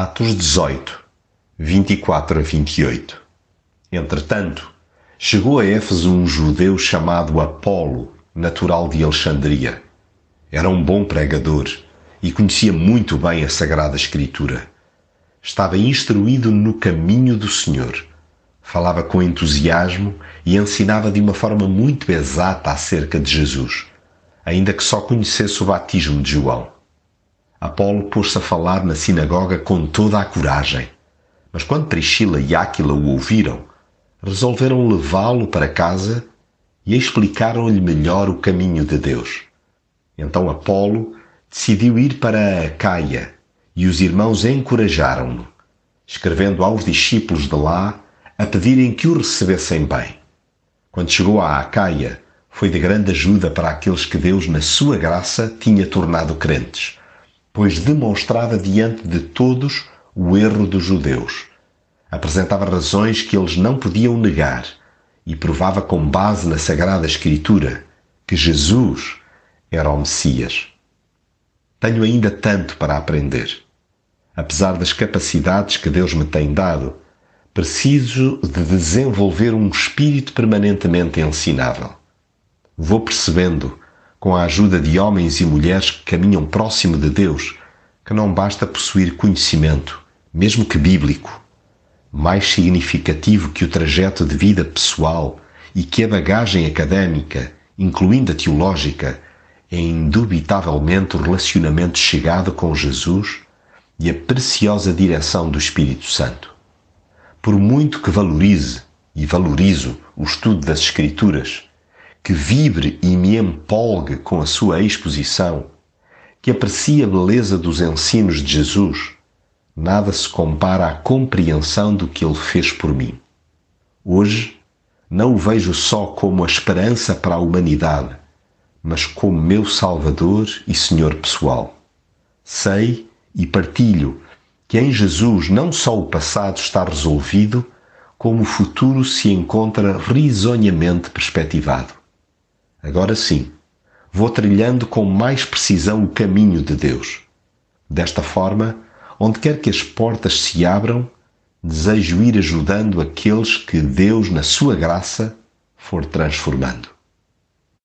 Atos 18, 24 a 28. Entretanto, chegou a Éfeso um judeu chamado Apolo, natural de Alexandria. Era um bom pregador e conhecia muito bem a Sagrada Escritura. Estava instruído no caminho do Senhor. Falava com entusiasmo e ensinava de uma forma muito exata acerca de Jesus, ainda que só conhecesse o batismo de João. Apolo pôs-se a falar na sinagoga com toda a coragem. Mas quando Priscila e Áquila o ouviram, resolveram levá-lo para casa e explicaram-lhe melhor o caminho de Deus. Então Apolo decidiu ir para a Caia e os irmãos encorajaram-no, escrevendo aos discípulos de lá a pedirem que o recebessem bem. Quando chegou a Acaia, foi de grande ajuda para aqueles que Deus, na sua graça, tinha tornado crentes pois demonstrava diante de todos o erro dos judeus. Apresentava razões que eles não podiam negar e provava com base na Sagrada Escritura que Jesus era o Messias. Tenho ainda tanto para aprender. Apesar das capacidades que Deus me tem dado, preciso de desenvolver um espírito permanentemente ensinável. Vou percebendo com a ajuda de homens e mulheres que caminham próximo de Deus, que não basta possuir conhecimento, mesmo que bíblico, mais significativo que o trajeto de vida pessoal e que a bagagem académica, incluindo a teológica, é indubitavelmente o relacionamento chegado com Jesus e a preciosa direção do Espírito Santo. Por muito que valorize e valorizo o estudo das Escrituras, que vibre e me empolgue com a sua exposição, que aprecie a beleza dos ensinos de Jesus, nada se compara à compreensão do que ele fez por mim. Hoje, não o vejo só como a esperança para a humanidade, mas como meu Salvador e Senhor pessoal. Sei e partilho que em Jesus não só o passado está resolvido, como o futuro se encontra risonhamente perspectivado. Agora sim, vou trilhando com mais precisão o caminho de Deus. Desta forma, onde quer que as portas se abram, desejo ir ajudando aqueles que Deus, na sua graça, for transformando.